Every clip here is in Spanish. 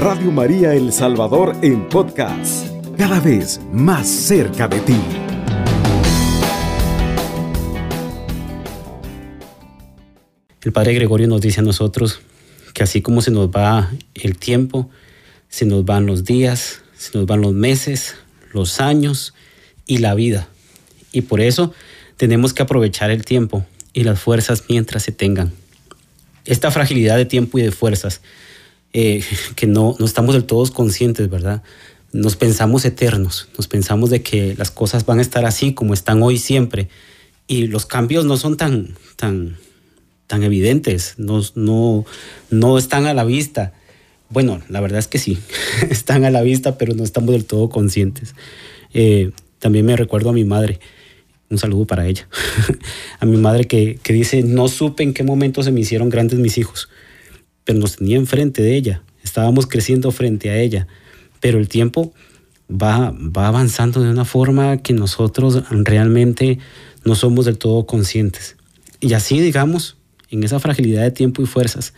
Radio María El Salvador en podcast, cada vez más cerca de ti. El Padre Gregorio nos dice a nosotros que así como se nos va el tiempo, se nos van los días, se nos van los meses, los años y la vida. Y por eso tenemos que aprovechar el tiempo y las fuerzas mientras se tengan. Esta fragilidad de tiempo y de fuerzas, eh, que no, no estamos del todo conscientes, ¿verdad? Nos pensamos eternos, nos pensamos de que las cosas van a estar así como están hoy siempre y los cambios no son tan, tan, tan evidentes, no, no, no están a la vista. Bueno, la verdad es que sí, están a la vista, pero no estamos del todo conscientes. Eh, también me recuerdo a mi madre, un saludo para ella, a mi madre que, que, dice, no supe en qué momento se me hicieron grandes mis hijos, pero nos tenía enfrente de ella, estábamos creciendo frente a ella, pero el tiempo va, va avanzando de una forma que nosotros realmente no somos del todo conscientes. Y así, digamos, en esa fragilidad de tiempo y fuerzas,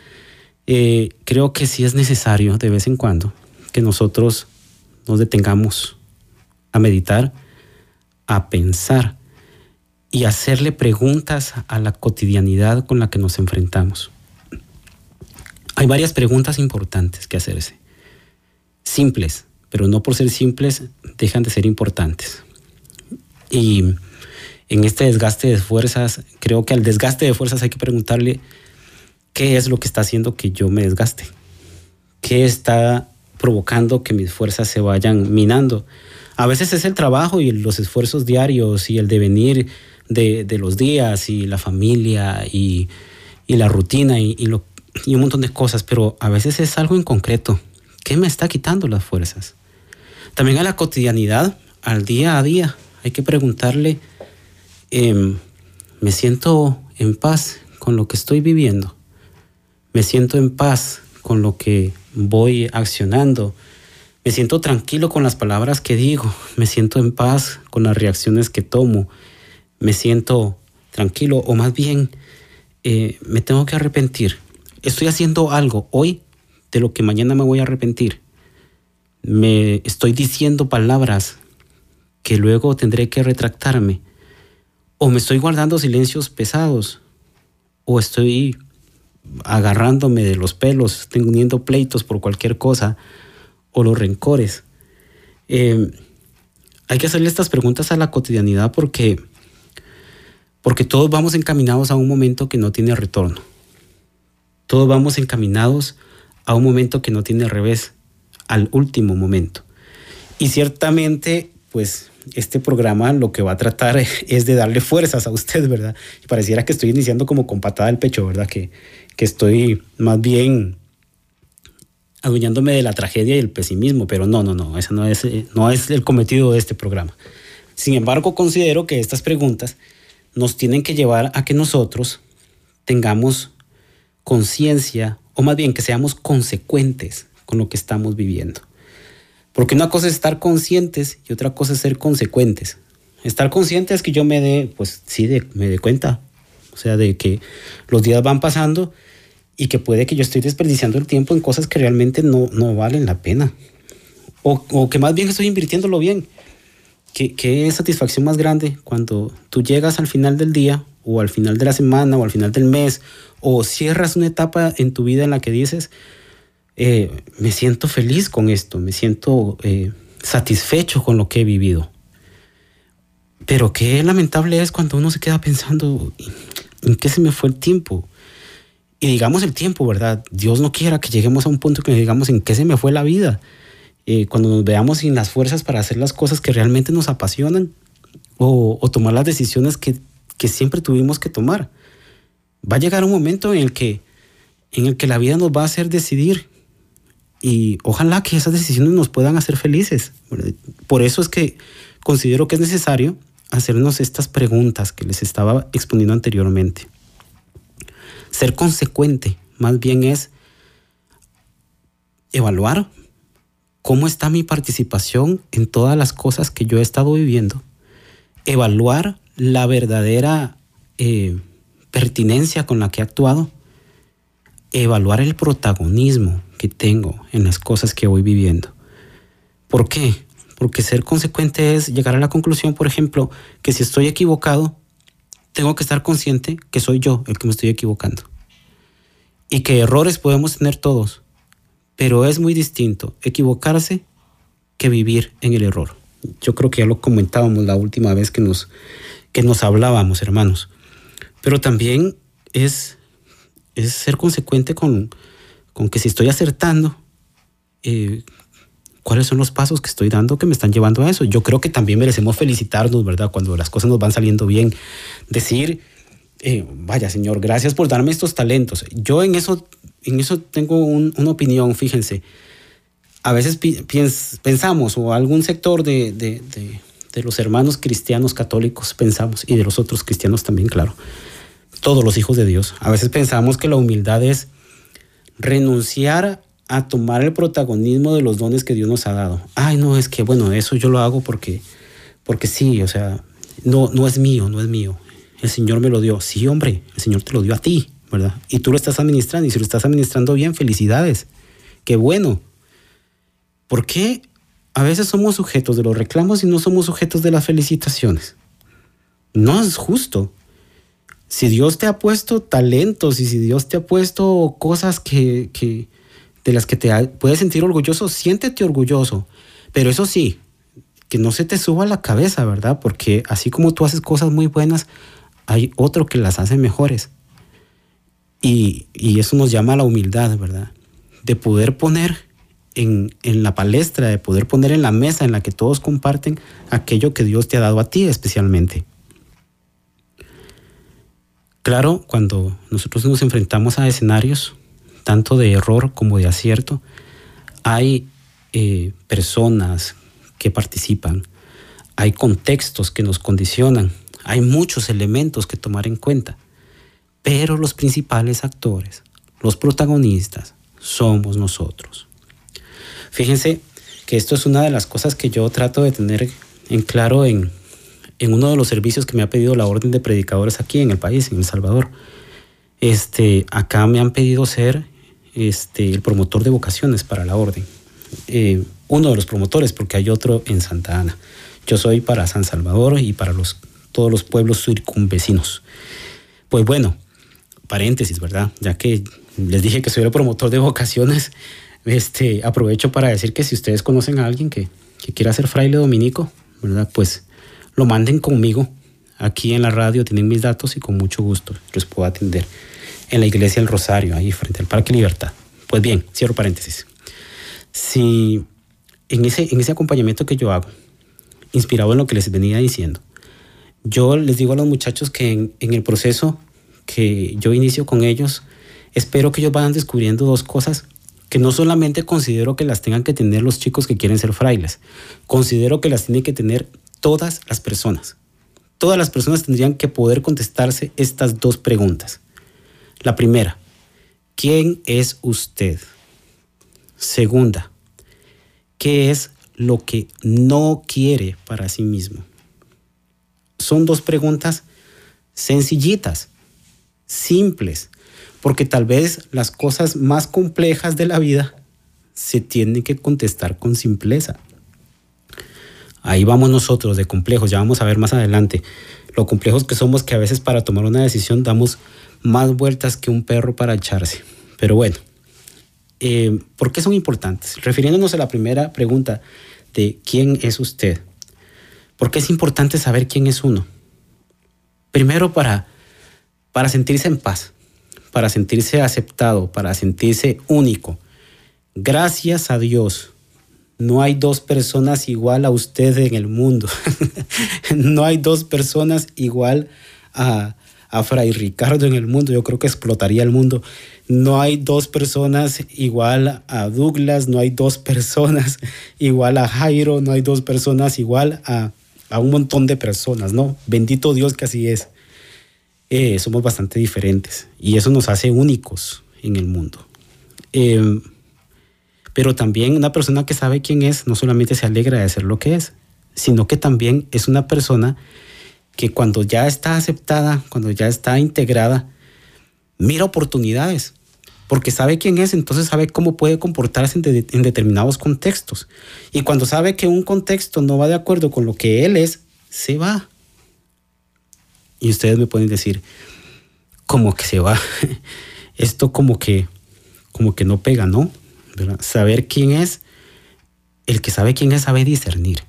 eh, creo que sí es necesario de vez en cuando que nosotros nos detengamos a meditar, a pensar y hacerle preguntas a la cotidianidad con la que nos enfrentamos. Hay varias preguntas importantes que hacerse. Simples, pero no por ser simples dejan de ser importantes. Y en este desgaste de fuerzas, creo que al desgaste de fuerzas hay que preguntarle qué es lo que está haciendo que yo me desgaste, qué está provocando que mis fuerzas se vayan minando. A veces es el trabajo y los esfuerzos diarios y el devenir de, los días y la familia y, y la rutina y, y, lo, y un montón de cosas, pero a veces es algo en concreto. ¿Qué me está quitando las fuerzas? También a la cotidianidad, al día a día, hay que preguntarle eh, me siento en paz con lo que estoy viviendo, me siento en paz con lo que voy accionando, me siento tranquilo con las palabras que digo, me siento en paz con las reacciones que tomo, me siento tranquilo o más bien eh, me tengo que arrepentir. Estoy haciendo algo hoy de lo que mañana me voy a arrepentir. Me estoy diciendo palabras que luego tendré que retractarme o me estoy guardando silencios pesados, o estoy agarrándome de los pelos, teniendo pleitos por cualquier cosa, o los rencores. Eh, hay que hacerle estas preguntas a la cotidianidad porque, porque todos vamos encaminados a un momento que no tiene retorno. Todos vamos encaminados a un momento que no tiene revés, al último momento. Y ciertamente, pues este programa lo que va a tratar es de darle fuerzas a usted, ¿verdad? Y pareciera que estoy iniciando como con patada al pecho, ¿verdad? Que, que estoy más bien adueñándome de la tragedia y el pesimismo, pero no, no, no, ese no es, no es el cometido de este programa. Sin embargo, considero que estas preguntas nos tienen que llevar a que nosotros tengamos conciencia, o más bien que seamos consecuentes con lo que estamos viviendo. Porque una cosa es estar conscientes y otra cosa es ser consecuentes. Estar consciente es que yo me dé, pues sí, me dé cuenta. O sea, de que los días van pasando y que puede que yo estoy desperdiciando el tiempo en cosas que realmente no, no valen la pena. O, o, que más bien estoy invirtiéndolo bien. ¿Qué, ¿Qué satisfacción más grande cuando tú llegas al final del día o al final de la semana o al final del mes o cierras una etapa en tu vida en la que dices, eh, me siento feliz con esto, me siento eh, satisfecho con lo que he vivido. Pero qué lamentable es cuando uno se queda pensando, ¿en qué se me fue el tiempo? Y digamos el tiempo, ¿verdad? Dios no quiera que lleguemos a un punto que digamos en qué se me fue la vida. Eh, cuando nos veamos sin las fuerzas para hacer las cosas que realmente nos apasionan o, o tomar las decisiones que, que, siempre tuvimos que tomar. Va a llegar un momento en el que, en el que la vida nos va a hacer decidir y ojalá que esas decisiones nos puedan hacer felices. Por eso es que considero que es necesario hacernos estas preguntas que les estaba exponiendo anteriormente. Ser consecuente más bien es evaluar cómo está mi participación en todas las cosas que yo he estado viviendo, evaluar la verdadera eh, pertinencia con la que he actuado, evaluar el protagonismo que tengo, en las cosas que voy viviendo. ¿Por qué? Porque ser consecuente es llegar a la conclusión, por ejemplo, que si estoy equivocado, tengo que estar consciente que soy yo el que me estoy equivocando. Y que errores podemos tener todos, pero es muy distinto equivocarse que vivir en el error. Yo creo que ya lo comentábamos la última vez que nos, que nos hablábamos, hermanos. Pero también es, es ser consecuente con, con que si estoy acertando, eh, cuáles son los pasos que estoy dando que me están llevando a eso. Yo creo que también merecemos felicitarnos, ¿verdad? Cuando las cosas nos van saliendo bien. Decir, eh, vaya Señor, gracias por darme estos talentos. Yo en eso, en eso tengo una opinión, fíjense. A veces pensamos, o algún sector de, de, de los hermanos cristianos católicos pensamos, y de los otros cristianos también, claro, todos los hijos de Dios, a veces pensamos que la humildad es renunciar a tomar el protagonismo de los dones que Dios nos ha dado. Ay, no, es que bueno, eso yo lo hago porque, porque sí, o sea, no, no es mío, no es mío. El Señor me lo dio. Sí, hombre, el Señor te lo dio a ti, Y tú lo estás administrando. Y si lo estás administrando bien, felicidades. Qué bueno. ¿Por qué a veces somos sujetos de los reclamos y no somos sujetos de las felicitaciones? No es justo. Si Dios te ha puesto talentos y si Dios te ha puesto cosas que de las que te puedes sentir orgulloso, siéntete orgulloso. Pero eso sí, que no se te suba la cabeza, ¿verdad? Porque así como tú haces cosas muy buenas, hay otro que las hace mejores. Y, eso nos llama a la humildad, ¿verdad? De poder poner en, en, la palestra, de poder poner en la mesa en la que todos comparten aquello que Dios te ha dado a ti especialmente. Claro, cuando nosotros nos enfrentamos a escenarios tanto de error como de acierto, hay eh, personas que participan, hay contextos que nos condicionan, hay muchos elementos que tomar en cuenta, pero los principales actores, los protagonistas, somos nosotros. Fíjense que esto es una de las cosas que yo trato de tener en claro en, en uno de los servicios que me ha pedido la Orden de Predicadores aquí en el país, en El Salvador. Este, acá me han pedido ser este, el promotor de vocaciones para la orden. Eh, uno de los promotores, porque hay otro en Santa Ana. Yo soy para San Salvador y para los, todos los pueblos circunvecinos. Pues bueno, paréntesis, ¿verdad? Ya que les dije que soy el promotor de vocaciones, este, aprovecho para decir que si ustedes conocen a alguien que, que quiera ser fraile dominico, ¿verdad? Pues lo manden conmigo. Aquí en la radio tienen mis datos y con mucho gusto los puedo atender en la iglesia del Rosario, ahí frente al Parque Libertad. Pues bien, cierro paréntesis. Si en ese, en ese acompañamiento que yo hago, inspirado en lo que les venía diciendo, yo les digo a los muchachos que en, en el proceso que yo inicio con ellos, espero que ellos vayan descubriendo dos cosas que no solamente considero que las tengan que tener los chicos que quieren ser frailes, considero que las tienen que tener todas las personas. Todas las personas tendrían que poder contestarse estas dos preguntas. La primera, ¿quién es usted? Segunda, ¿qué es lo que no quiere para sí mismo? Son dos preguntas sencillitas, simples, porque tal vez las cosas más complejas de la vida se tienen que contestar con simpleza. Ahí vamos nosotros de complejos, ya vamos a ver más adelante lo complejos que somos que a veces para tomar una decisión damos más vueltas que un perro para echarse. Pero bueno, eh, ¿por qué son importantes? Refiriéndonos a la primera pregunta de quién es usted. ¿Por qué es importante saber quién es uno? Primero para, para sentirse en paz, para sentirse aceptado, para sentirse único. Gracias a Dios, no hay dos personas igual a usted en el mundo. no hay dos personas igual a, a Fray Ricardo en el mundo, yo creo que explotaría el mundo. No hay dos personas igual a Douglas, no hay dos personas igual a Jairo, no hay dos personas igual a, a un montón de personas, ¿no? Bendito Dios que así es. Eh, somos bastante diferentes y eso nos hace únicos en el mundo. Em, pero también una persona que sabe quién es no solamente se alegra de ser lo que es, sino que también es una persona que cuando ya está aceptada, cuando ya está integrada, mira oportunidades. porque sabe quién es, entonces sabe cómo puede comportarse en, en, determinados contextos. Y cuando sabe que un contexto no va de acuerdo con lo que él es, se va. Y ustedes me pueden decir, ¿cómo que se va? Esto como que, como que no pega, ¿no? Saber quién es, el que sabe quién es sabe discernir.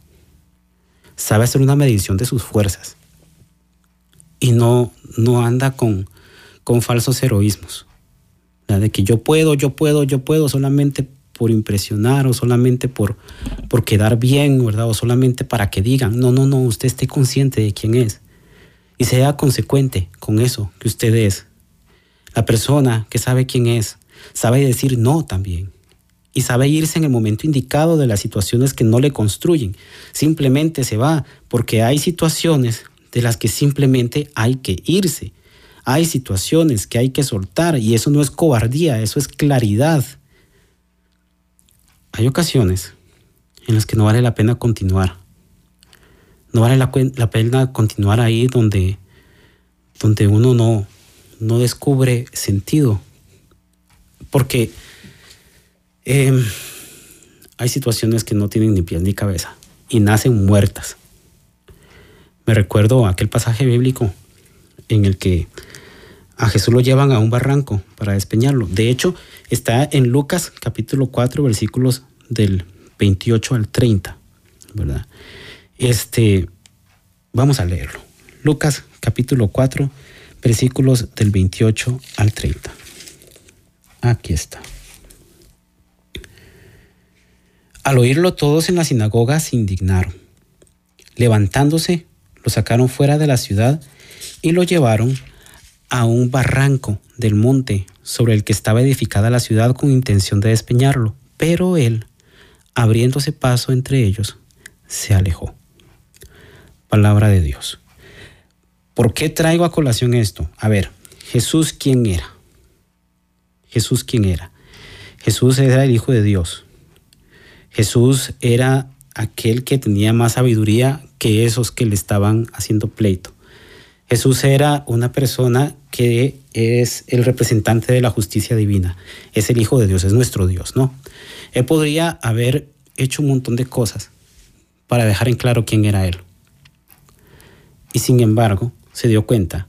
Sabe hacer una medición de sus fuerzas. Y no, no anda con, con falsos heroísmos. De que yo puedo, yo puedo, yo puedo, solamente por impresionar o solamente por, por quedar bien, ¿verdad? O solamente para que digan, no, no, no, usted esté consciente de quién es. Y sea consecuente con eso que usted es. La persona que sabe quién es, sabe decir no también y sabe irse en el momento indicado de las situaciones que no le construyen. Simplemente se va porque hay situaciones de las que simplemente hay que irse. Hay situaciones que hay que soltar y eso no es cobardía, eso es claridad. Hay ocasiones en las que no vale la pena continuar. No vale la, pena continuar ahí donde, donde uno no, no descubre sentido. Porque Em, hay situaciones que no tienen ni pies ni cabeza y nacen muertas. Me recuerdo aquel pasaje bíblico en el que a Jesús lo llevan a un barranco para despeñarlo. De hecho, está en Lucas capítulo 4, versículos del 28 al 30, ¿verdad? Este, vamos a leerlo. Lucas capítulo 4, versículos del 28 al 30. Aquí está. Al oírlo todos en la sinagoga se indignaron. Levantándose, lo sacaron fuera de la ciudad y lo llevaron a un barranco del monte sobre el que estaba edificada la ciudad con intención de despeñarlo. Pero él, abriéndose paso entre ellos, se alejó. Palabra de Dios. ¿Por qué traigo a colación esto? A ver, Jesús, ¿quién era? Jesús, ¿quién era? Jesús era el Hijo de Dios. Jesús era aquel que tenía más sabiduría que esos que le estaban haciendo pleito. Jesús era una persona que es el representante de la justicia divina, es el Hijo de Dios, es nuestro Dios, ¿no? Él podría haber hecho un montón de cosas para dejar en claro quién era Él. Y sin embargo, se dio cuenta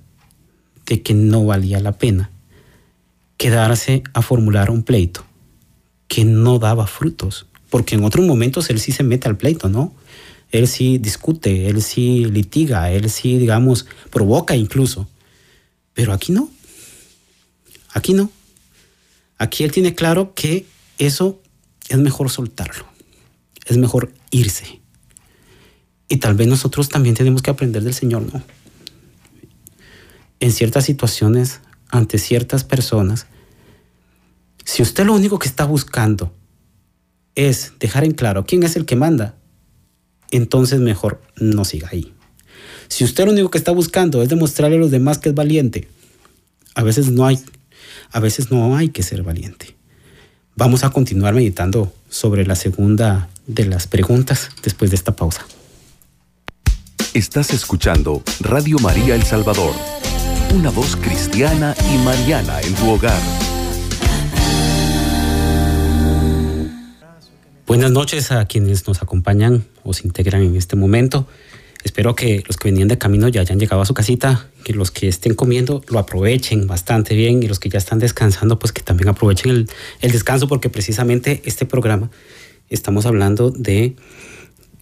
de que no valía la pena quedarse a formular un pleito que no daba frutos porque en otros momentos él sí se mete al pleito, ¿no? Él sí discute, él sí litiga, él sí, digamos, provoca incluso. Pero aquí no. Aquí no. Aquí él tiene claro que eso es mejor soltarlo. Es mejor irse. Y tal vez nosotros también tenemos que aprender del Señor, ¿no? En ciertas situaciones, ante ciertas personas, si usted lo único que está buscando es dejar en claro quién es el que manda, entonces mejor no siga ahí. Si usted lo único que está buscando es demostrarle a los demás que es valiente, a veces no hay, a veces no hay que ser valiente. Vamos a continuar meditando sobre la segunda de las preguntas después de esta pausa. Estás escuchando Radio María El Salvador, una voz cristiana y mariana en tu hogar. Buenas noches a quienes nos acompañan o se integran en este momento. Espero que los que venían de camino ya hayan llegado a su casita, que los que estén comiendo lo aprovechen bastante bien y los que ya están descansando, pues que también aprovechen el, descanso porque precisamente este programa estamos hablando de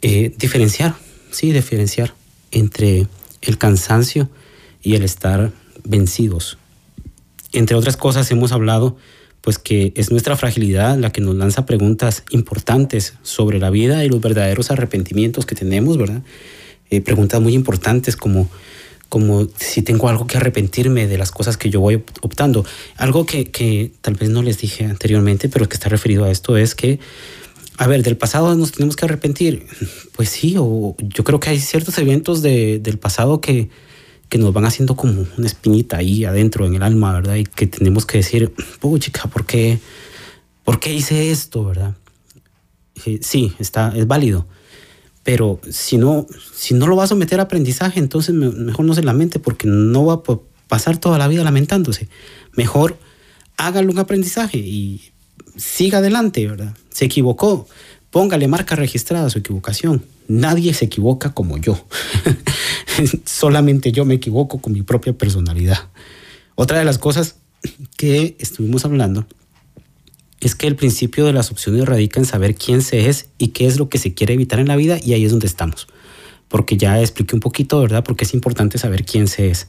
eh, diferenciar, sí, diferenciar entre el cansancio y el estar vencidos. Entre otras cosas hemos hablado pues que es nuestra fragilidad la que nos lanza preguntas importantes sobre la vida y los verdaderos arrepentimientos que tenemos, ¿verdad? Eh, preguntas muy importantes como, como si tengo algo que arrepentirme de las cosas que yo voy optando. Algo que, que tal vez no les dije anteriormente, pero que está referido a esto es que, a ver, del pasado nos tenemos que arrepentir. Pues sí, o yo creo que hay ciertos eventos de, del pasado que, que nos van haciendo como una espinita ahí adentro en el alma, ¿verdad? Y que tenemos que decir, chica, ¿por qué, ¿por qué hice esto, verdad? Sí, está, es válido. Pero si no, si no lo va a someter a aprendizaje, entonces mejor no se lamente porque no va a pasar toda la vida lamentándose. Mejor hágalo un aprendizaje y siga adelante, ¿verdad? Se equivocó, póngale marca registrada su equivocación. Nadie se equivoca como yo. Solamente yo me equivoco con mi propia personalidad. Otra de las cosas que estuvimos hablando es que el principio de las opciones radica en saber quién se es y qué es lo que se quiere evitar en la vida y ahí es donde estamos. Porque ya expliqué un poquito, ¿verdad? Porque es importante saber quién se es.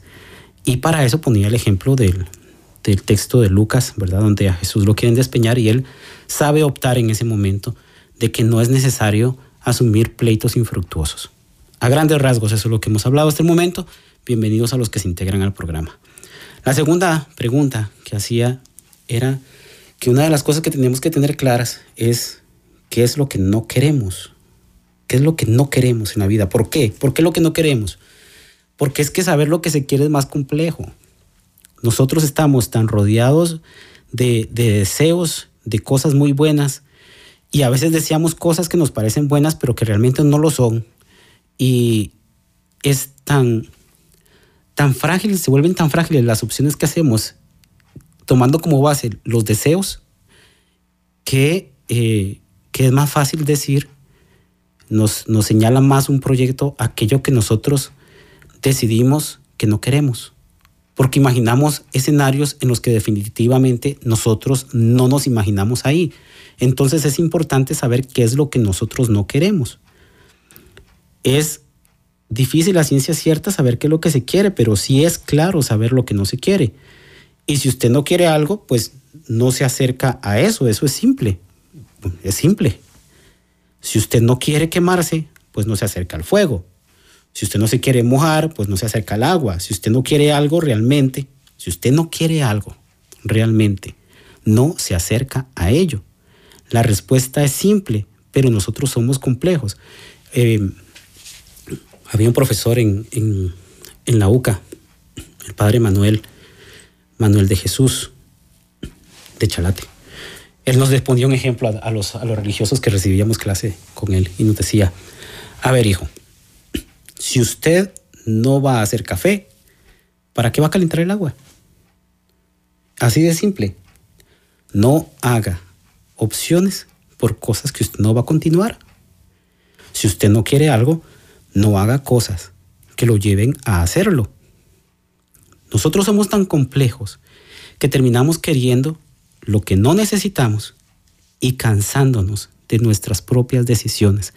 Y para eso ponía el ejemplo del, del texto de Lucas, ¿verdad? Donde a Jesús lo quieren despeñar y él sabe optar en ese momento de que no es necesario asumir pleitos infructuosos. A grandes rasgos, eso es lo que hemos hablado hasta el momento. Bienvenidos a los que se integran al programa. La segunda pregunta que hacía era que una de las cosas que tenemos que tener claras es qué es lo que no queremos. ¿Qué es lo que no queremos en la vida? ¿Por qué? ¿Por qué lo que no queremos? Porque es que saber lo que se quiere es más complejo. Nosotros estamos tan rodeados de, de deseos, de cosas muy buenas, y a veces deseamos cosas que nos parecen buenas, pero que realmente no lo son. Y es tan, tan frágil, se vuelven tan frágiles las opciones que hacemos, tomando como base los deseos, que, eh, que es más fácil decir, nos, nos señala más un proyecto aquello que nosotros decidimos que no queremos. Porque imaginamos escenarios en los que definitivamente nosotros no nos imaginamos ahí. Entonces es importante saber qué es lo que nosotros no queremos. Es difícil la ciencia cierta saber qué es lo que se quiere, pero sí es claro saber lo que no se quiere. Y si usted no quiere algo, pues no se acerca a eso, eso es simple. Es simple. Si usted no quiere quemarse, pues no se acerca al fuego. Si usted no se quiere mojar, pues no se acerca al agua. Si usted no quiere algo realmente, si usted no quiere algo realmente, no se acerca a ello. La respuesta es simple, pero nosotros somos complejos. Eh, había un profesor en, la UCA, el padre Manuel, Manuel de Jesús, de Chalate. Él nos ponía un ejemplo a, los, a los religiosos que recibíamos clase con él y nos decía, a ver hijo, si usted no va a hacer café, ¿para qué va a calentar el agua? Así de simple. No haga opciones por cosas que usted no va a continuar. Si usted no quiere algo, no haga cosas que lo lleven a hacerlo. Nosotros somos tan complejos que terminamos queriendo lo que no necesitamos y cansándonos de nuestras propias decisiones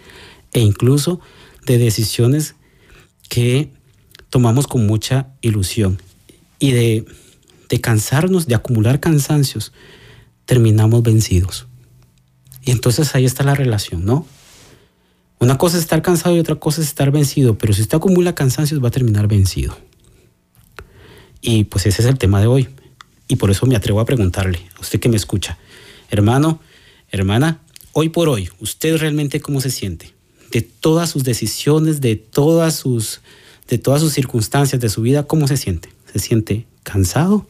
e incluso de decisiones que tomamos con mucha ilusión y de, de cansarnos, de acumular cansancios, terminamos vencidos. Y entonces ahí está la relación, ¿no? Una cosa es estar cansado y otra cosa es estar vencido, pero si usted acumula cansancios va a terminar vencido. Y pues ese es el tema de hoy. Y por eso me atrevo a preguntarle, a usted que me escucha, hermano, hermana, hoy por hoy, ¿usted realmente cómo se siente? De todas sus decisiones, de todas sus, de todas sus circunstancias de su vida, ¿cómo se siente? ¿Se siente cansado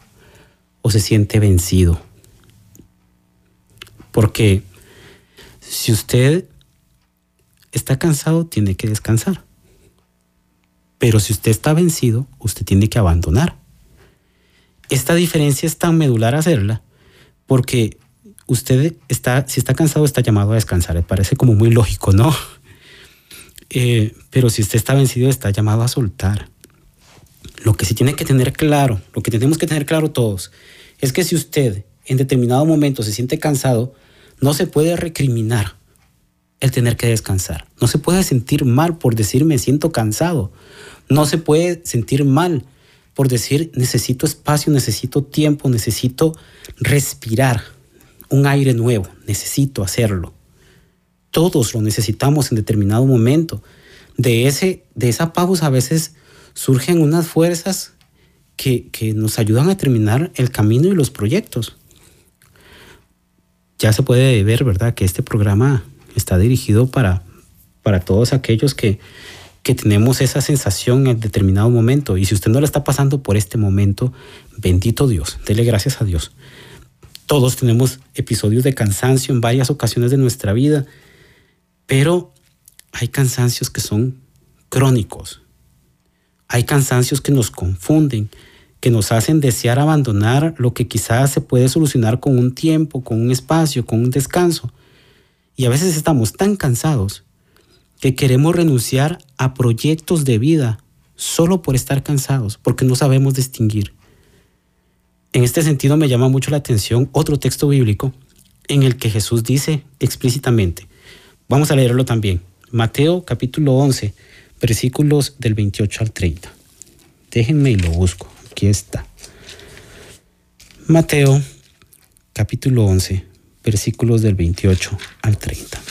o se siente vencido? Porque si usted está cansado, tiene que descansar. Pero si usted está vencido, usted tiene que abandonar. Esta diferencia es tan medular hacerla porque usted está, si está cansado, está llamado a descansar. Me parece como muy lógico, ¿no? Eh, pero si usted está vencido, está llamado a soltar. Lo que sí tiene que tener claro, lo que tenemos que tener claro todos, es que si usted en determinado momento se siente cansado, no se puede recriminar el tener que descansar. No se puede sentir mal por decir me siento cansado. No se puede sentir mal por decir necesito espacio, necesito tiempo, necesito respirar un aire nuevo, necesito hacerlo. Todos lo necesitamos en determinado momento. De, ese, de esa pausa a veces surgen unas fuerzas que, que nos ayudan a terminar el camino y los proyectos ya se puede ver, ¿verdad?, que este programa está dirigido para, para todos aquellos que, que tenemos esa sensación en determinado momento. Y si usted no lo está pasando por este momento, bendito Dios, dele gracias a Dios. Todos tenemos episodios de cansancio en varias ocasiones de nuestra vida, pero hay cansancios que son crónicos. Hay cansancios que nos confunden, que nos hacen desear abandonar lo que quizás se puede solucionar con un tiempo, con un espacio, con un descanso. Y a veces estamos tan cansados que queremos renunciar a proyectos de vida solo por estar cansados, porque no sabemos distinguir. En este sentido me llama mucho la atención otro texto bíblico en el que Jesús dice explícitamente, vamos a leerlo también, Mateo capítulo 11, versículos del 28 al 30. Déjenme y lo busco, aquí está. Mateo capítulo 11, versículos del 28 al 30.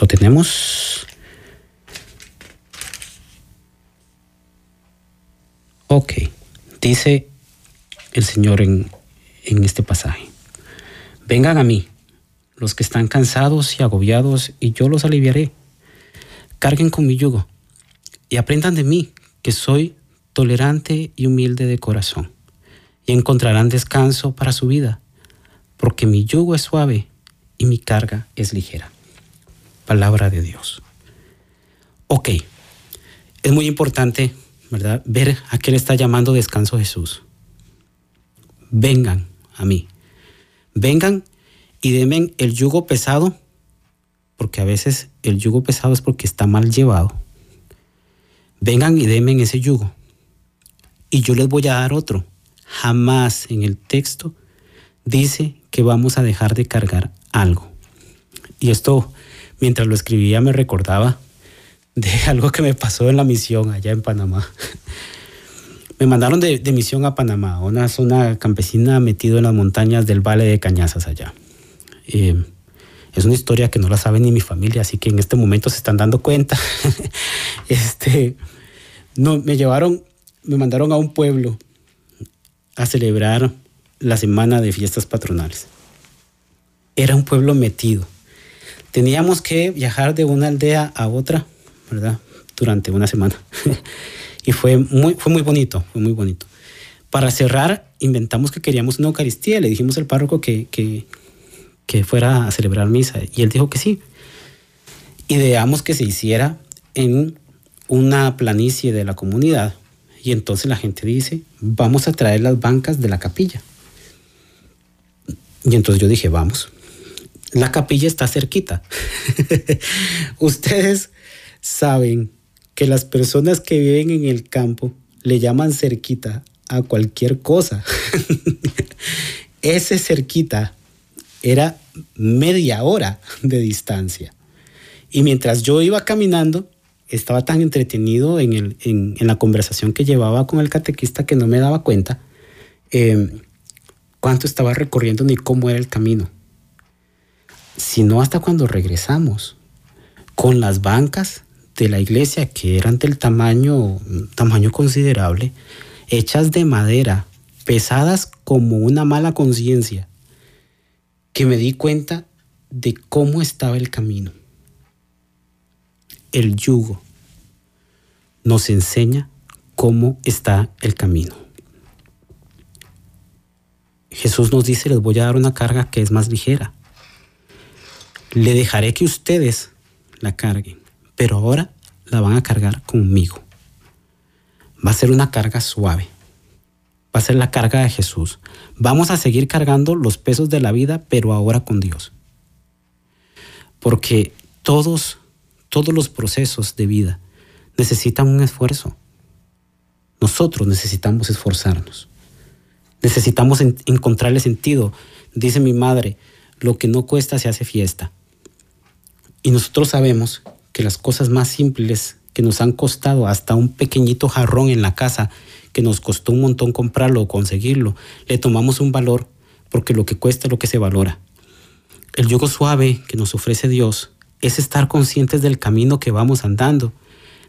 ¿Lo tenemos? Ok, dice el Señor en, en este pasaje. Vengan a mí, los que están cansados y agobiados, y yo los aliviaré. Carguen con mi yugo y aprendan de mí, que soy tolerante y humilde de corazón, y encontrarán descanso para su vida, porque mi yugo es suave y mi carga es ligera palabra de Dios. Ok, es muy importante, ¿verdad? Ver a qué le está llamando descanso Jesús. Vengan a mí. Vengan y denme el yugo pesado, porque a veces el yugo pesado es porque está mal llevado. Vengan y denme ese yugo. Y yo les voy a dar otro. Jamás en el texto dice que vamos a dejar de cargar algo. Y esto mientras lo escribía me recordaba de algo que me pasó en la misión allá en Panamá. Me mandaron de, misión a Panamá, una zona campesina metido en las montañas del Valle de Cañazas allá. Eh, es una historia que no la sabe ni mi familia, así que en este momento se están dando cuenta. este, no, me llevaron, me mandaron a un pueblo a celebrar la semana de fiestas patronales. Era un pueblo metido teníamos que viajar de una aldea a otra, ¿verdad? Durante una semana. y fue muy, fue muy bonito, fue muy bonito. Para cerrar, inventamos que queríamos una Eucaristía. Le dijimos al párroco que, que, que fuera a celebrar misa. Y él dijo que sí. Ideamos que se hiciera en una planicie de la comunidad. Y entonces la gente dice, vamos a traer las bancas de la capilla. Y entonces yo dije, vamos la capilla está cerquita. Ustedes saben que las personas que viven en el campo le llaman cerquita a cualquier cosa. Ese cerquita era media hora de distancia. Y mientras yo iba caminando, estaba tan entretenido en, la conversación que llevaba con el catequista que no me daba cuenta eh, cuánto estaba recorriendo ni cómo era el camino sino hasta cuando regresamos con las bancas de la iglesia que eran del tamaño, tamaño considerable, hechas de madera, pesadas como una mala conciencia, que me di cuenta de cómo estaba el camino. El yugo nos enseña cómo está el camino. Jesús nos dice, les voy a dar una carga que es más ligera le dejaré que ustedes la carguen, pero ahora la van a cargar conmigo. Va a ser una carga suave. Va a ser la carga de Jesús. Vamos a seguir cargando los pesos de la vida, pero ahora con Dios. Porque todos, todos los procesos de vida necesitan un esfuerzo. Nosotros necesitamos esforzarnos. Necesitamos encontrarle sentido. Dice mi madre, lo que no cuesta se hace fiesta. Y nosotros sabemos que las cosas más simples que nos han costado hasta un pequeñito jarrón en la casa, que nos costó un montón comprarlo o conseguirlo, le tomamos un valor porque lo que cuesta es lo que se valora. El yugo suave que nos ofrece Dios es estar conscientes del camino que vamos andando,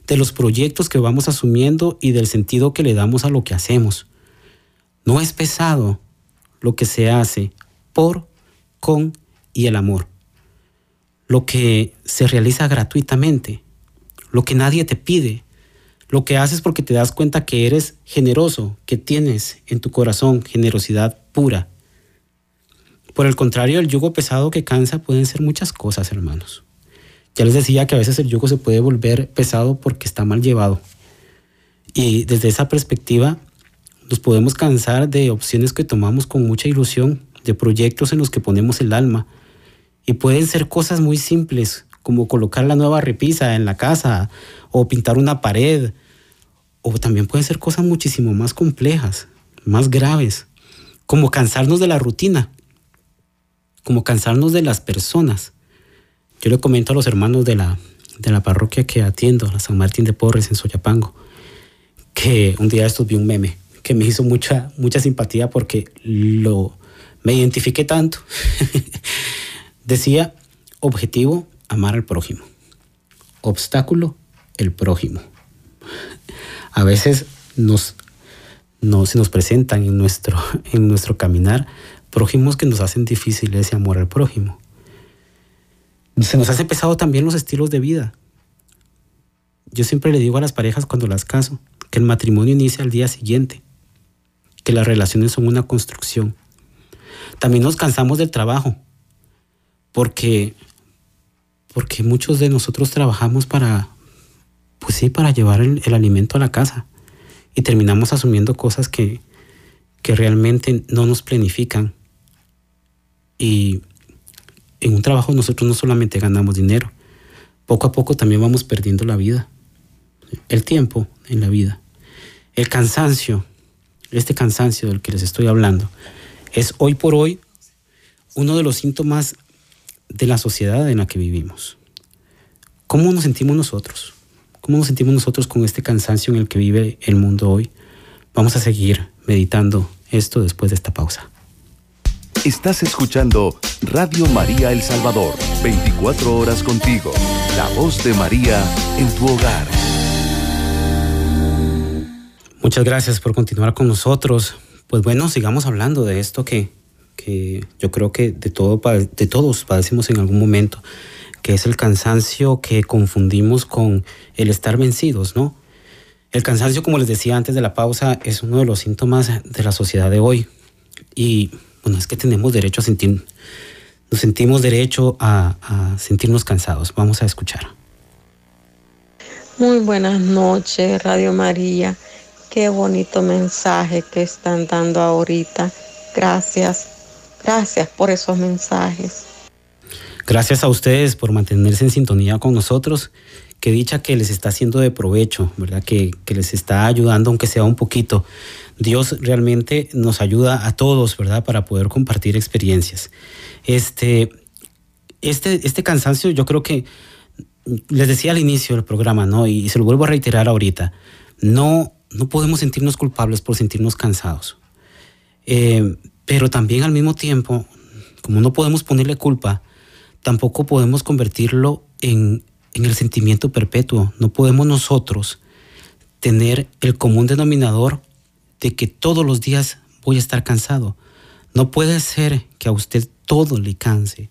de los proyectos que vamos asumiendo y del sentido que le damos a lo que hacemos. No es pesado lo que se hace por, con y el amor lo que se realiza gratuitamente, lo que nadie te pide, lo que haces porque te das cuenta que eres generoso, que tienes en tu corazón generosidad pura. Por el contrario, el yugo pesado que cansa pueden ser muchas cosas, hermanos. Ya les decía que a veces el yugo se puede volver pesado porque está mal llevado. Y desde esa perspectiva nos podemos cansar de opciones que tomamos con mucha ilusión, de proyectos en los que ponemos el alma. Y pueden ser cosas muy simples, como colocar la nueva repisa en la casa o pintar una pared. O también pueden ser cosas muchísimo más complejas, más graves, como cansarnos de la rutina, como cansarnos de las personas. Yo le comento a los hermanos de la, de la parroquia que atiendo, la San Martín de Porres en Soyapango, que un día estos vi un meme que me hizo mucha, mucha simpatía porque lo, me identifiqué tanto. Decía, objetivo, amar al prójimo. Obstáculo, el prójimo. A veces nos, no, se nos presentan en nuestro, en nuestro caminar prójimos que nos hacen difícil ese amor al prójimo. Se nos hace pesado también los estilos de vida. Yo siempre le digo a las parejas cuando las caso que el matrimonio inicia al día siguiente, que las relaciones son una construcción. También nos cansamos del trabajo, porque, porque muchos de nosotros trabajamos para, pues sí, para llevar el, alimento a la casa y terminamos asumiendo cosas que, que realmente no nos planifican. Y en un trabajo nosotros no solamente ganamos dinero, poco a poco también vamos perdiendo la vida, el tiempo en la vida, el cansancio, este cansancio del que les estoy hablando, es hoy por hoy uno de los síntomas de la sociedad en la que vivimos. ¿Cómo nos sentimos nosotros? ¿Cómo nos sentimos nosotros con este cansancio en el que vive el mundo hoy? Vamos a seguir meditando esto después de esta pausa. Estás escuchando Radio María El Salvador, 24 horas contigo, la voz de María en tu hogar. Muchas gracias por continuar con nosotros. Pues bueno, sigamos hablando de esto que, que yo creo que de, todo, de todos padecemos en algún momento, que es el cansancio que confundimos con el estar vencidos, ¿no? El cansancio, como les decía antes de la pausa, es uno de los síntomas de la sociedad de hoy. Y bueno, es que tenemos derecho a sentir, nos sentimos derecho a, a sentirnos cansados. Vamos a escuchar. Muy buenas noches, Radio María. Qué bonito mensaje que están dando ahorita. Gracias, gracias por esos mensajes. Gracias a ustedes por mantenerse en sintonía con nosotros. Qué dicha que les está haciendo de provecho, ¿verdad? Que, que les está ayudando, aunque sea un poquito. Dios realmente nos ayuda a todos, ¿verdad? Para poder compartir experiencias. Este, este, este cansancio, yo creo que les decía al inicio del programa, ¿no? Y se lo vuelvo a reiterar ahorita. No, no podemos sentirnos culpables por sentirnos cansados. Eh, pero también al mismo tiempo, como no podemos ponerle culpa, tampoco podemos convertirlo en, en el sentimiento perpetuo. No podemos nosotros tener el común denominador de que todos los días voy a estar cansado. No puede ser que a usted todo le canse.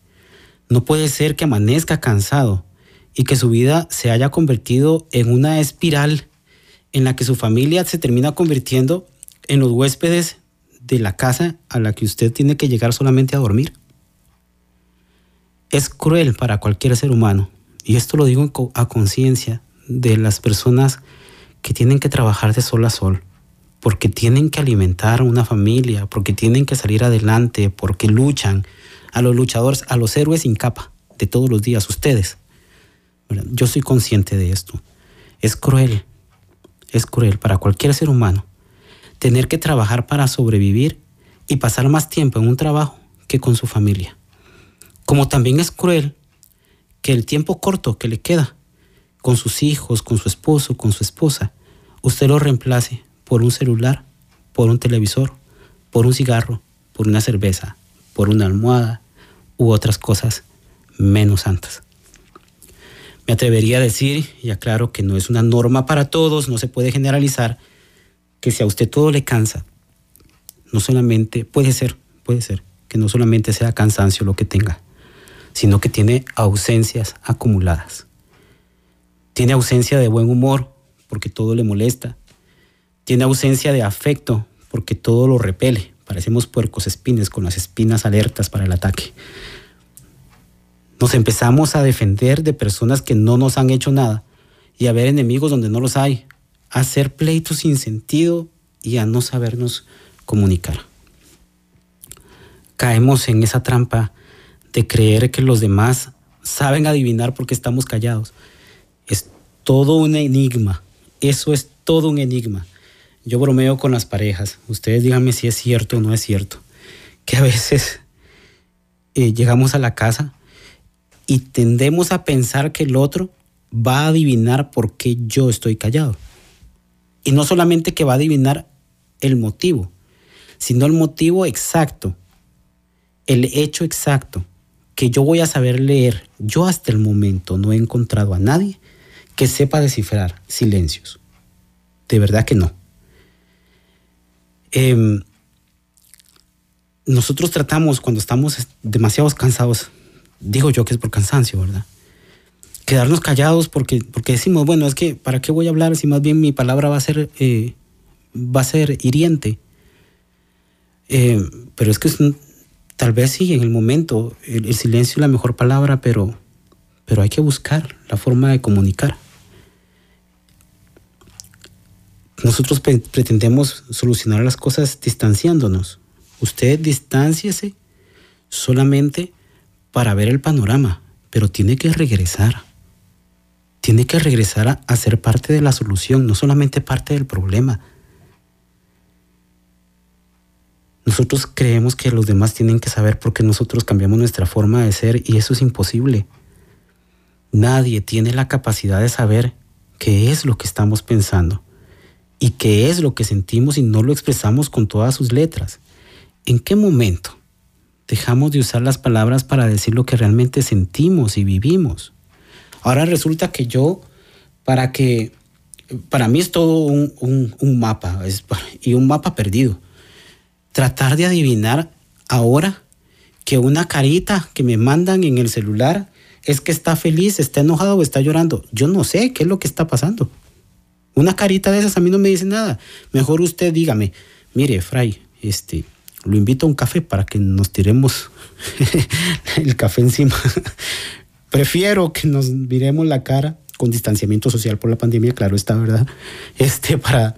No puede ser que amanezca cansado y que su vida se haya convertido en una espiral en la que su familia se termina convirtiendo en los huéspedes de la casa a la que usted tiene que llegar solamente a dormir. Es cruel para cualquier ser humano, y esto lo digo a conciencia de las personas que tienen que trabajar de sol a sol, porque tienen que alimentar a una familia, porque tienen que salir adelante, porque luchan a los luchadores, a los héroes sin capa de todos los días, ustedes. Yo soy consciente de esto. Es cruel, es cruel para cualquier ser humano tener que trabajar para sobrevivir y pasar más tiempo en un trabajo que con su familia. Como también es cruel que el tiempo corto que le queda con sus hijos, con su esposo, con su esposa, usted lo reemplace por un celular, por un televisor, por un cigarro, por una cerveza, por una almohada u otras cosas menos santas. Me atrevería a decir, y aclaro que no es una norma para todos, no se puede generalizar, que si a usted todo le cansa, no solamente, puede ser, puede ser, que no solamente sea cansancio lo que tenga, sino que tiene ausencias acumuladas. Tiene ausencia de buen humor porque todo le molesta, tiene ausencia de afecto porque todo lo repele. Parecemos puercos espines con las espinas alertas para el ataque. Nos empezamos a defender de personas que no nos han hecho nada y a ver enemigos donde no los hay, a hacer pleitos sin sentido y a no sabernos comunicar. Caemos en esa trampa de creer que los demás saben adivinar porque estamos callados. Es todo un enigma. Eso es todo un enigma. Yo bromeo con las parejas. Ustedes díganme si es cierto o no es cierto. Que a veces eh, llegamos a la casa y tendemos a pensar que el otro va a adivinar por qué yo estoy callado. Y no solamente que va a adivinar el motivo, sino el motivo exacto, el hecho exacto, que yo voy a saber leer. Yo hasta el momento no he encontrado a nadie que sepa descifrar silencios. De verdad que no. Em, nosotros tratamos cuando estamos demasiado cansados, digo yo que es por cansancio, ¿verdad? Quedarnos callados porque, porque decimos, bueno, es que ¿para qué voy a hablar si más bien mi palabra va a ser, eh, va a ser hiriente? Eh, pero es que tal vez sí, en el momento, el, silencio es la mejor palabra, pero, pero hay que buscar la forma de comunicar. Nosotros pretendemos solucionar las cosas distanciándonos. Usted distánciese solamente para ver el panorama, pero tiene que regresar. Tiene que regresar a, ser parte de la solución, no solamente parte del problema. Nosotros creemos que los demás tienen que saber por qué nosotros cambiamos nuestra forma de ser y eso es imposible. Nadie tiene la capacidad de saber qué es lo que estamos pensando y qué es lo que sentimos y no lo expresamos con todas sus letras. ¿En qué momento dejamos de usar las palabras para decir lo que realmente sentimos y vivimos? Ahora resulta que yo, para que, para mí es todo un, mapa y un mapa perdido. Tratar de adivinar ahora que una carita que me mandan en el celular es que está feliz, está enojado o está llorando. Yo no sé qué es lo que está pasando. Una carita de esas a mí no me dice nada. Mejor usted dígame, mire, Fray, este, lo invito a un café para que nos tiremos el café encima. Prefiero que nos miremos la cara con distanciamiento social por la pandemia, claro está, ¿verdad? Este, para,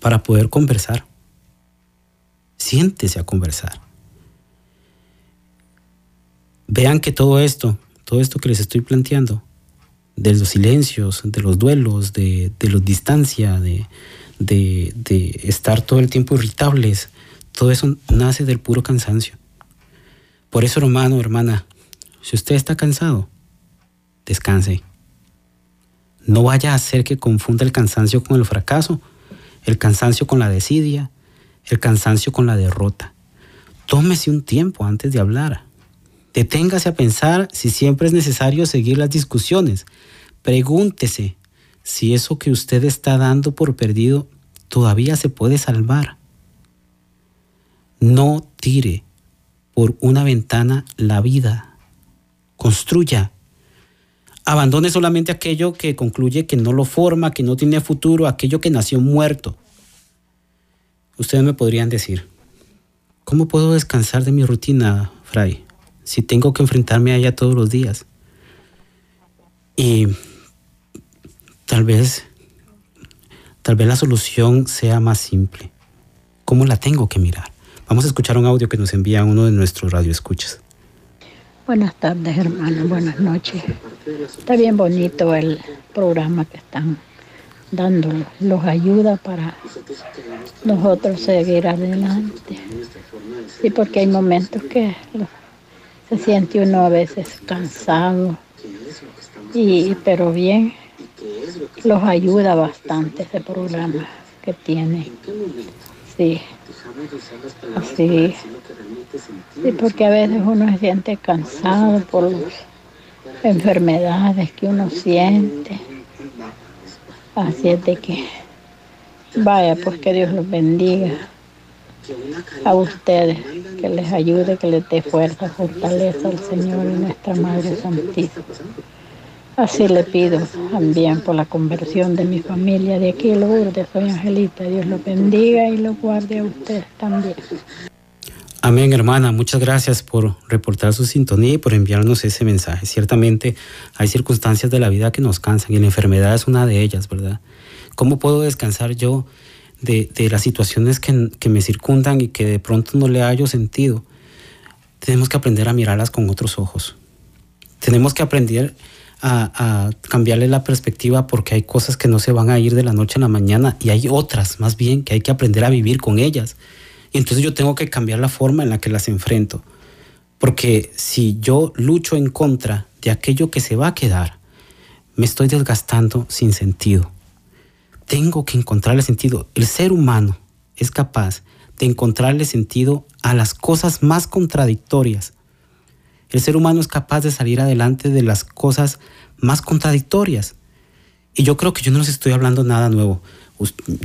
para poder conversar. Siéntese a conversar. Vean que todo esto, todo esto que les estoy planteando, de los silencios, de los duelos, de, de los distancia, de, de, de estar todo el tiempo irritables, todo eso nace del puro cansancio. Por eso, hermano, hermana, si usted está cansado, descanse. No vaya a hacer que confunda el cansancio con el fracaso, el cansancio con la desidia, el cansancio con la derrota. Tómese un tiempo antes de hablar. Deténgase a pensar si siempre es necesario seguir las discusiones. Pregúntese si eso que usted está dando por perdido todavía se puede salvar. No tire por una ventana la vida. Construya. Abandone solamente aquello que concluye que no lo forma, que no tiene futuro, aquello que nació muerto. Ustedes me podrían decir, ¿cómo puedo descansar de mi rutina, Fray, si tengo que enfrentarme a ella todos los días? Y tal vez, tal vez la solución sea más simple. ¿Cómo la tengo que mirar? Vamos a escuchar un audio que nos envía uno de nuestros radioescuchas. Buenas tardes, hermano. Buenas noches. Está bien bonito el programa que están dando. Los ayuda para nosotros seguir adelante. Sí, porque hay momentos que se siente uno a veces cansado. Y, pero bien, los ayuda bastante ese programa que tiene. Sí. Así. Sí, porque a veces uno se siente cansado por las enfermedades que uno siente. Así es de que, vaya, pues que Dios los bendiga a ustedes, que les ayude, que les dé fuerza, fortaleza al Señor y nuestra Madre Santísima. Así le pido también por la conversión de mi familia de aquí, Lourdes, soy Angelita. Dios los bendiga y los guarde a ustedes también. Amén, hermana. Muchas gracias por reportar su sintonía y por enviarnos ese mensaje. Ciertamente hay circunstancias de la vida que nos cansan y la enfermedad es una de ellas, ¿verdad? ¿Cómo puedo descansar yo de, las situaciones que, que, me circundan y que de pronto no le hallo sentido? Tenemos que aprender a mirarlas con otros ojos. Tenemos que aprender a, a, cambiarle la perspectiva porque hay cosas que no se van a ir de la noche a la mañana y hay otras más bien que hay que aprender a vivir con ellas. Y entonces yo tengo que cambiar la forma en la que las enfrento. Porque si yo lucho en contra de aquello que se va a quedar, me estoy desgastando sin sentido. Tengo que encontrarle sentido. El ser humano es capaz de encontrarle sentido a las cosas más contradictorias. El ser humano es capaz de salir adelante de las cosas más contradictorias. Y yo creo que yo no les estoy hablando nada nuevo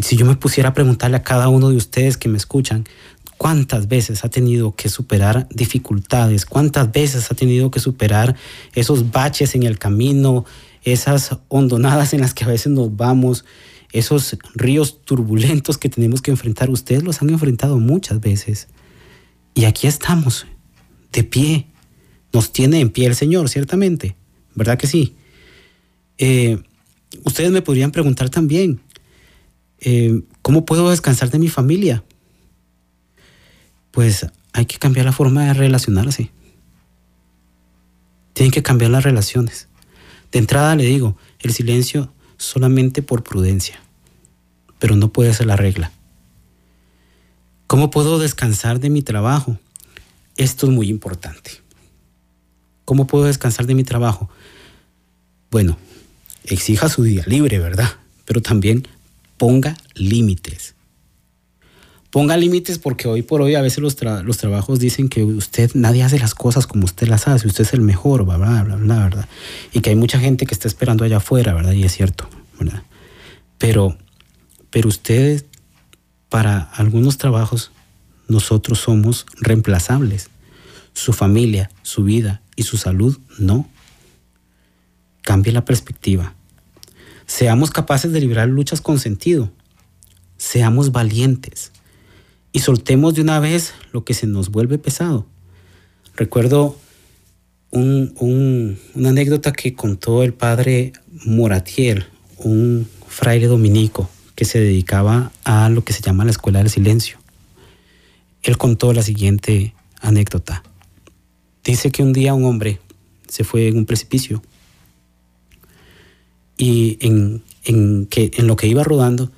si yo me pusiera a preguntarle a cada uno de ustedes que me escuchan, ¿cuántas veces ha tenido que superar dificultades? ¿Cuántas veces ha tenido que superar esos baches en el camino, esas hondonadas en las que a veces nos vamos, esos ríos turbulentos que tenemos que enfrentar? Ustedes los han enfrentado muchas veces. Y aquí estamos, de pie. Nos tiene en pie el Señor, ciertamente. ¿Verdad que sí? Eh, ustedes me podrían preguntar también, eh, ¿cómo puedo descansar de mi familia? Pues hay que cambiar la forma de relacionarse. Tienen que cambiar las relaciones. De entrada le digo, el silencio solamente por prudencia, pero no puede ser la regla. ¿Cómo puedo descansar de mi trabajo? Esto es muy importante. ¿Cómo puedo descansar de mi trabajo? Bueno, exija su día libre, ¿verdad? Pero también ponga límites. Ponga límites porque hoy por hoy a veces los, trabajos dicen que usted, nadie hace las cosas como usted las hace, usted es el mejor, bla, bla, bla, bla, ¿verdad? Y que hay mucha gente que está esperando allá afuera, ¿verdad? Y es cierto, ¿verdad? Pero, pero ustedes, para algunos trabajos, nosotros somos reemplazables. Su familia, su vida y su salud, no. Cambie la perspectiva. Seamos capaces de librar luchas con sentido. Seamos valientes. Y soltemos de una vez lo que se nos vuelve pesado. Recuerdo una anécdota que contó el padre Moratiel, un fraile dominico que se dedicaba a lo que se llama la escuela del silencio. Él contó la siguiente anécdota. Dice que un día un hombre se fue en un precipicio y en, lo que iba rodando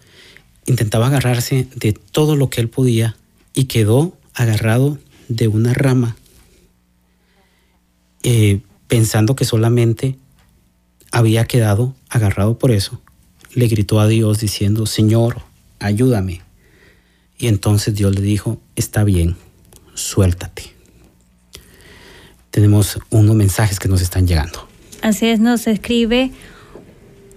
intentaba agarrarse de todo lo que él podía y quedó agarrado de una rama eh, pensando que solamente había quedado agarrado por eso. Le gritó a Dios diciendo, Señor, ayúdame. Y entonces Dios le dijo, está bien, suéltate. Tenemos unos mensajes que nos están llegando. Así es, nos escribe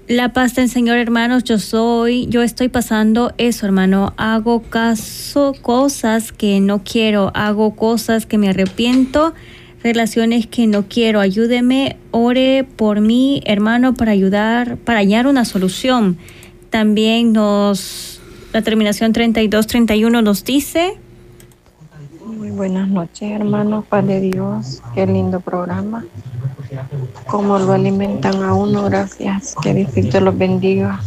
la paz del Señor, hermanos, yo soy, yo estoy pasando eso, hermano. Hago caso, cosas que no quiero, hago cosas que me arrepiento, relaciones que no quiero. Ayúdeme, ore por mí, hermano, para ayudar, para hallar una solución. También nos, la terminación 32-31 nos dice. Muy buenas noches, hermanos, Paz de Dios. Qué lindo programa cómo lo alimentan a uno. Gracias. Que Dios los bendiga.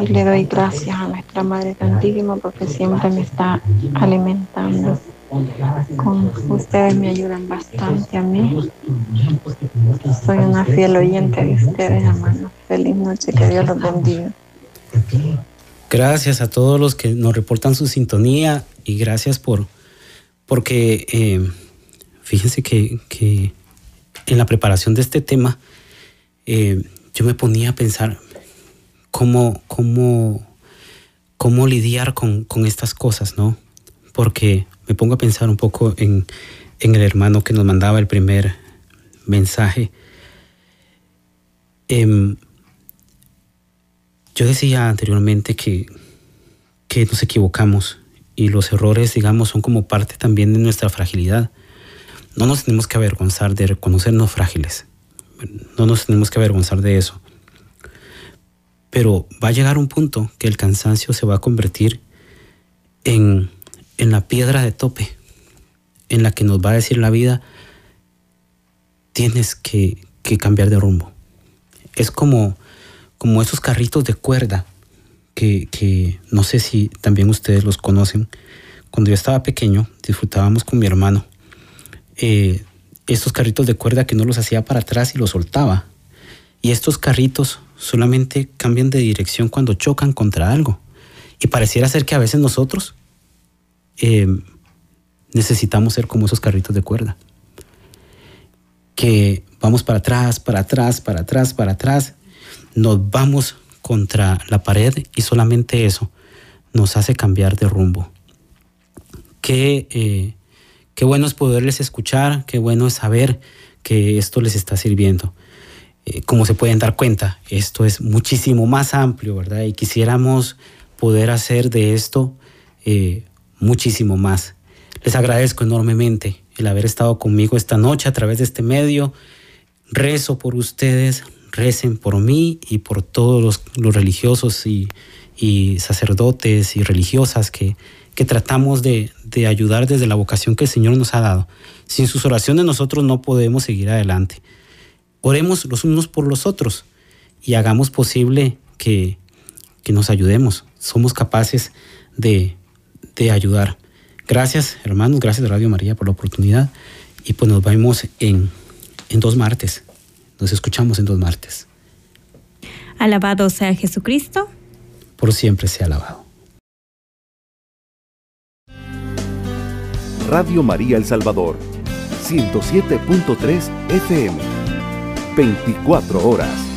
Y le doy gracias a nuestra Madre Santísima porque siempre me está alimentando. Con ustedes me ayudan bastante a mí. Soy una fiel oyente de ustedes, hermanos. Feliz noche, que Dios los bendiga. Gracias a todos los que nos reportan su sintonía y gracias por, porque eh, fíjense que, que en la preparación de este tema, eh, yo me ponía a pensar cómo, cómo, cómo lidiar con, estas cosas, ¿no? Porque me pongo a pensar un poco en, el hermano que nos mandaba el primer mensaje. Em, yo decía anteriormente que, que nos equivocamos y los errores, digamos, son como parte también de nuestra fragilidad. No nos tenemos que avergonzar de reconocernos frágiles. No nos tenemos que avergonzar de eso. Pero va a llegar un punto que el cansancio se va a convertir en, la piedra de tope en la que nos va a decir la vida, tienes que, que cambiar de rumbo. Es como, como esos carritos de cuerda que, que, no sé si también ustedes los conocen. Cuando yo estaba pequeño, disfrutábamos con mi hermano eh, estos carritos de cuerda que no los hacía para atrás y los soltaba. Y estos carritos solamente cambian de dirección cuando chocan contra algo. Y pareciera ser que a veces nosotros eh, necesitamos ser como esos carritos de cuerda. Que vamos para atrás, para atrás, para atrás, para atrás. Nos vamos contra la pared y solamente eso nos hace cambiar de rumbo. Qué, eh, qué bueno es poderles escuchar, qué bueno es saber que esto les está sirviendo. Eh, como se pueden dar cuenta, esto es muchísimo más amplio, ¿verdad? Y quisiéramos poder hacer de esto eh, muchísimo más. Les agradezco enormemente el haber estado conmigo esta noche a través de este medio. Rezo por ustedes, recen por mí y por todos los, religiosos y, sacerdotes y religiosas que, tratamos de, ayudar desde la vocación que el Señor nos ha dado. Sin sus oraciones nosotros no podemos seguir adelante. Oremos los unos por los otros y hagamos posible que, nos ayudemos. Somos capaces de, ayudar. Gracias, hermanos, gracias Radio María por la oportunidad y pues nos vemos en dos martes. Nos escuchamos en dos martes. Alabado sea Jesucristo. Por siempre sea alabado. Radio María El Salvador, 107.3 FM, 24 horas.